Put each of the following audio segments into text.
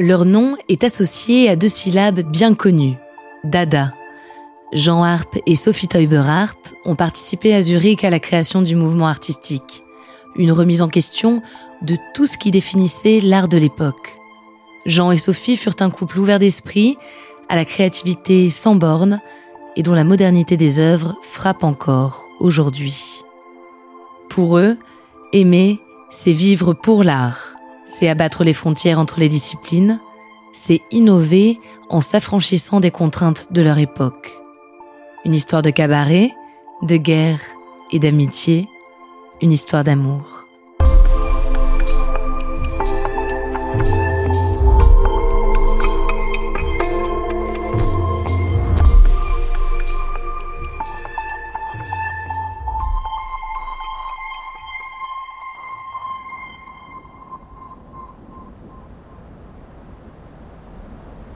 Leur nom est associé à deux syllabes bien connues, Dada. Jean Harp et Sophie Teuber Harp ont participé à Zurich à la création du mouvement artistique, une remise en question de tout ce qui définissait l'art de l'époque. Jean et Sophie furent un couple ouvert d'esprit, à la créativité sans bornes et dont la modernité des œuvres frappe encore aujourd'hui. Pour eux, aimer, c'est vivre pour l'art c'est abattre les frontières entre les disciplines, c'est innover en s'affranchissant des contraintes de leur époque. Une histoire de cabaret, de guerre et d'amitié, une histoire d'amour.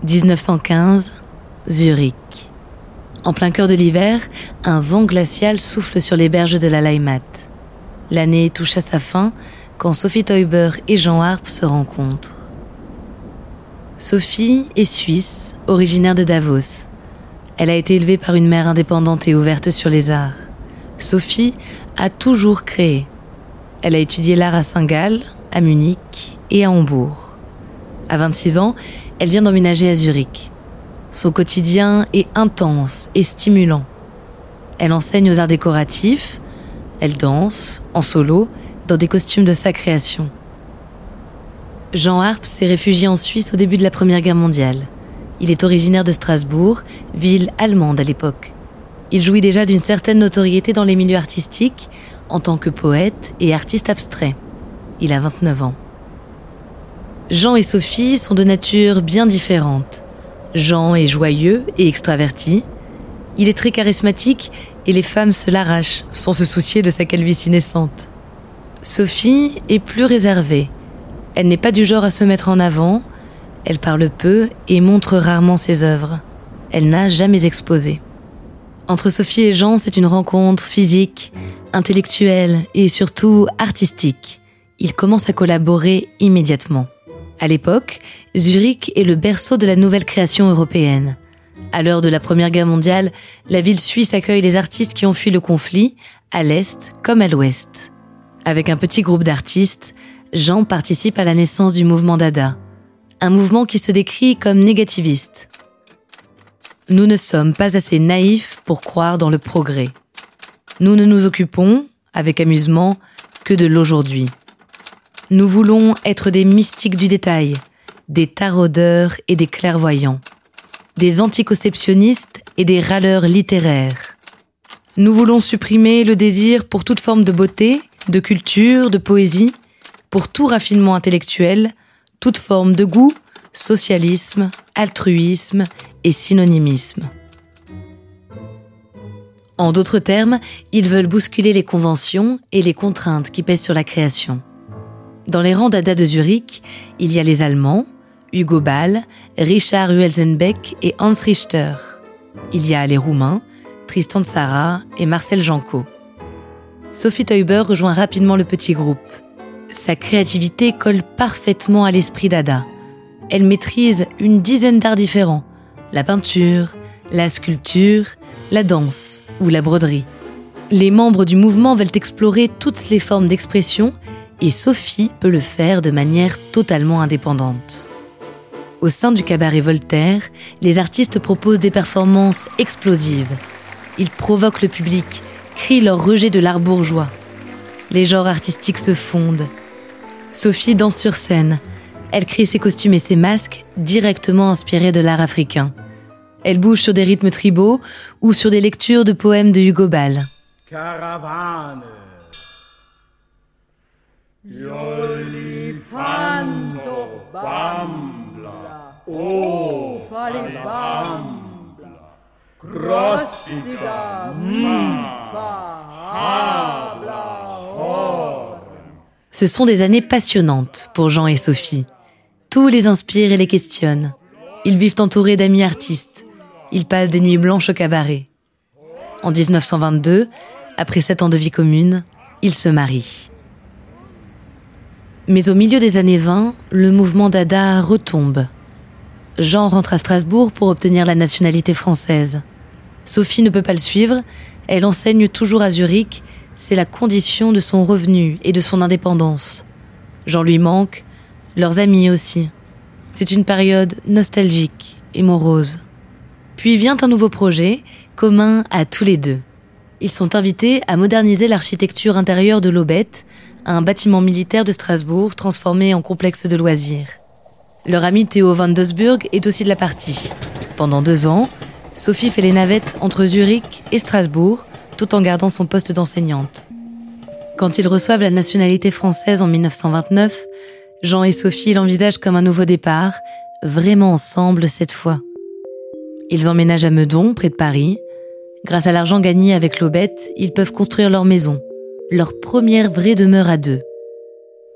1915, Zurich. En plein cœur de l'hiver, un vent glacial souffle sur les berges de la Leimat. L'année touche à sa fin quand Sophie Teuber et Jean Harp se rencontrent. Sophie est suisse, originaire de Davos. Elle a été élevée par une mère indépendante et ouverte sur les arts. Sophie a toujours créé. Elle a étudié l'art à Saint-Gall, à Munich et à Hambourg. À 26 ans, elle vient d'emménager à Zurich. Son quotidien est intense et stimulant. Elle enseigne aux arts décoratifs, elle danse, en solo, dans des costumes de sa création. Jean Harp s'est réfugié en Suisse au début de la Première Guerre mondiale. Il est originaire de Strasbourg, ville allemande à l'époque. Il jouit déjà d'une certaine notoriété dans les milieux artistiques en tant que poète et artiste abstrait. Il a 29 ans. Jean et Sophie sont de nature bien différente. Jean est joyeux et extraverti. Il est très charismatique et les femmes se l'arrachent sans se soucier de sa calvitie naissante. Sophie est plus réservée. Elle n'est pas du genre à se mettre en avant. Elle parle peu et montre rarement ses œuvres. Elle n'a jamais exposé. Entre Sophie et Jean, c'est une rencontre physique, intellectuelle et surtout artistique. Ils commencent à collaborer immédiatement. À l'époque, Zurich est le berceau de la nouvelle création européenne. À l'heure de la Première Guerre mondiale, la ville suisse accueille les artistes qui ont fui le conflit, à l'Est comme à l'Ouest. Avec un petit groupe d'artistes, Jean participe à la naissance du mouvement Dada, un mouvement qui se décrit comme négativiste. Nous ne sommes pas assez naïfs pour croire dans le progrès. Nous ne nous occupons, avec amusement, que de l'aujourd'hui. Nous voulons être des mystiques du détail, des taraudeurs et des clairvoyants, des anticonceptionnistes et des râleurs littéraires. Nous voulons supprimer le désir pour toute forme de beauté, de culture, de poésie, pour tout raffinement intellectuel, toute forme de goût, socialisme, altruisme et synonymisme. En d'autres termes, ils veulent bousculer les conventions et les contraintes qui pèsent sur la création. Dans les rangs d'Ada de Zurich, il y a les Allemands, Hugo Ball, Richard Huelzenbeck et Hans Richter. Il y a les Roumains, Tristan Tzara et Marcel Janco. Sophie Teuber rejoint rapidement le petit groupe. Sa créativité colle parfaitement à l'esprit d'Ada. Elle maîtrise une dizaine d'arts différents. La peinture, la sculpture, la danse ou la broderie. Les membres du mouvement veulent explorer toutes les formes d'expression et Sophie peut le faire de manière totalement indépendante. Au sein du cabaret Voltaire, les artistes proposent des performances explosives. Ils provoquent le public, crient leur rejet de l'art bourgeois. Les genres artistiques se fondent. Sophie danse sur scène. Elle crée ses costumes et ses masques directement inspirés de l'art africain. Elle bouge sur des rythmes tribaux ou sur des lectures de poèmes de Hugo Ball. Caravane. Ce sont des années passionnantes pour Jean et Sophie. Tout les inspire et les questionne. Ils vivent entourés d'amis artistes. Ils passent des nuits blanches au cabaret. En 1922, après sept ans de vie commune, ils se marient. Mais au milieu des années 20, le mouvement Dada retombe. Jean rentre à Strasbourg pour obtenir la nationalité française. Sophie ne peut pas le suivre, elle enseigne toujours à Zurich, c'est la condition de son revenu et de son indépendance. Jean lui manque, leurs amis aussi. C'est une période nostalgique et morose. Puis vient un nouveau projet, commun à tous les deux. Ils sont invités à moderniser l'architecture intérieure de l'Aubette, un bâtiment militaire de Strasbourg transformé en complexe de loisirs. Leur ami Théo van Dosburg est aussi de la partie. Pendant deux ans, Sophie fait les navettes entre Zurich et Strasbourg, tout en gardant son poste d'enseignante. Quand ils reçoivent la nationalité française en 1929, Jean et Sophie l'envisagent comme un nouveau départ, vraiment ensemble cette fois. Ils emménagent à Meudon, près de Paris. Grâce à l'argent gagné avec l'Aubette, ils peuvent construire leur maison, leur première vraie demeure à deux.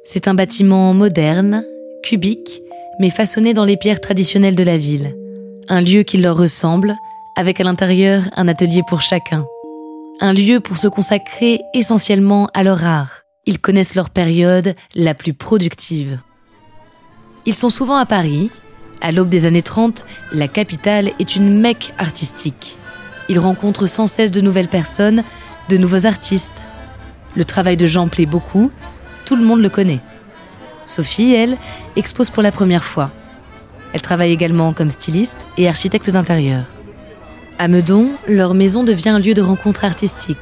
C'est un bâtiment moderne, cubique, mais façonné dans les pierres traditionnelles de la ville. Un lieu qui leur ressemble, avec à l'intérieur un atelier pour chacun. Un lieu pour se consacrer essentiellement à leur art. Ils connaissent leur période la plus productive. Ils sont souvent à Paris. À l'aube des années 30, la capitale est une mecque artistique. Ils rencontrent sans cesse de nouvelles personnes, de nouveaux artistes. Le travail de Jean plaît beaucoup, tout le monde le connaît. Sophie, elle, expose pour la première fois. Elle travaille également comme styliste et architecte d'intérieur. À Meudon, leur maison devient un lieu de rencontre artistique.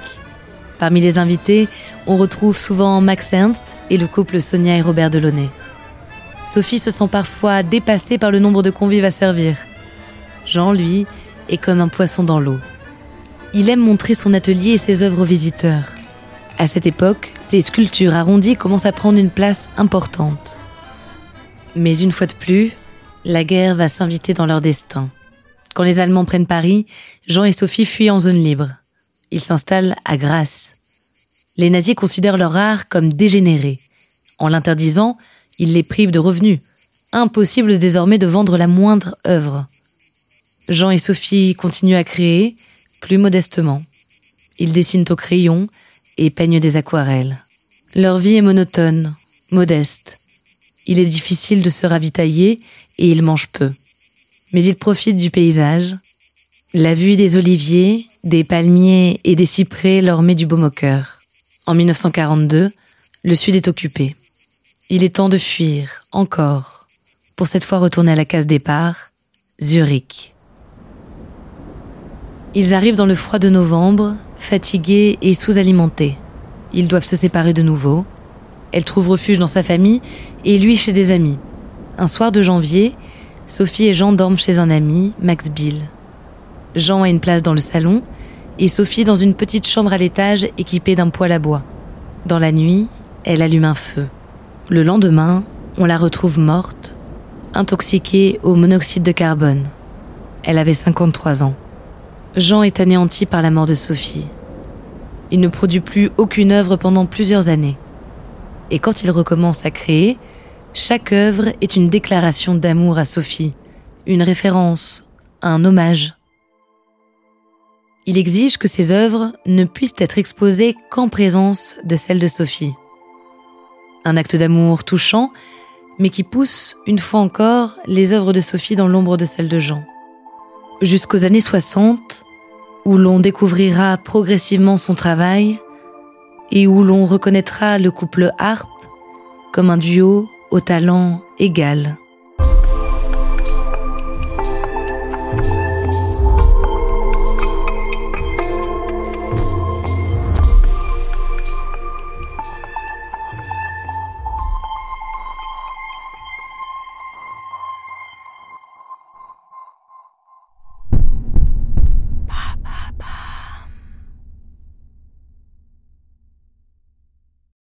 Parmi les invités, on retrouve souvent Max Ernst et le couple Sonia et Robert Delaunay. Sophie se sent parfois dépassée par le nombre de convives à servir. Jean, lui, est comme un poisson dans l'eau. Il aime montrer son atelier et ses œuvres aux visiteurs. À cette époque, ces sculptures arrondies commencent à prendre une place importante. Mais une fois de plus, la guerre va s'inviter dans leur destin. Quand les Allemands prennent Paris, Jean et Sophie fuient en zone libre. Ils s'installent à Grasse. Les nazis considèrent leur art comme dégénéré. En l'interdisant, ils les privent de revenus. Impossible désormais de vendre la moindre œuvre. Jean et Sophie continuent à créer, plus modestement. Ils dessinent au crayon, et peignent des aquarelles. Leur vie est monotone, modeste. Il est difficile de se ravitailler et ils mangent peu. Mais ils profitent du paysage. La vue des oliviers, des palmiers et des cyprès leur met du baume au cœur. En 1942, le sud est occupé. Il est temps de fuir, encore, pour cette fois retourner à la case départ, Zurich. Ils arrivent dans le froid de novembre fatigués et sous-alimentés. Ils doivent se séparer de nouveau. Elle trouve refuge dans sa famille et lui chez des amis. Un soir de janvier, Sophie et Jean dorment chez un ami, Max Bill. Jean a une place dans le salon et Sophie dans une petite chambre à l'étage équipée d'un poêle à bois. Dans la nuit, elle allume un feu. Le lendemain, on la retrouve morte, intoxiquée au monoxyde de carbone. Elle avait 53 ans. Jean est anéanti par la mort de Sophie. Il ne produit plus aucune œuvre pendant plusieurs années. Et quand il recommence à créer, chaque œuvre est une déclaration d'amour à Sophie, une référence, un hommage. Il exige que ses œuvres ne puissent être exposées qu'en présence de celles de Sophie. Un acte d'amour touchant, mais qui pousse, une fois encore, les œuvres de Sophie dans l'ombre de celles de Jean jusqu'aux années 60, où l'on découvrira progressivement son travail et où l'on reconnaîtra le couple harpe comme un duo au talent égal.